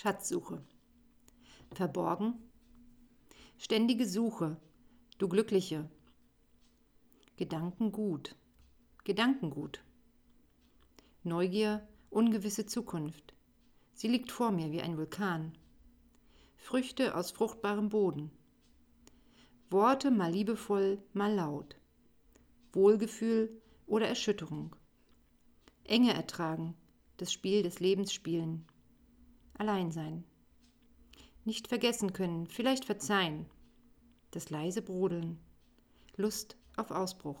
Schatzsuche. Verborgen. Ständige Suche, du Glückliche. Gedankengut. Gedankengut. Neugier, ungewisse Zukunft. Sie liegt vor mir wie ein Vulkan. Früchte aus fruchtbarem Boden. Worte mal liebevoll, mal laut. Wohlgefühl oder Erschütterung. Enge ertragen, das Spiel des Lebens spielen. Allein sein. Nicht vergessen können, vielleicht verzeihen. Das leise Brodeln. Lust auf Ausbruch.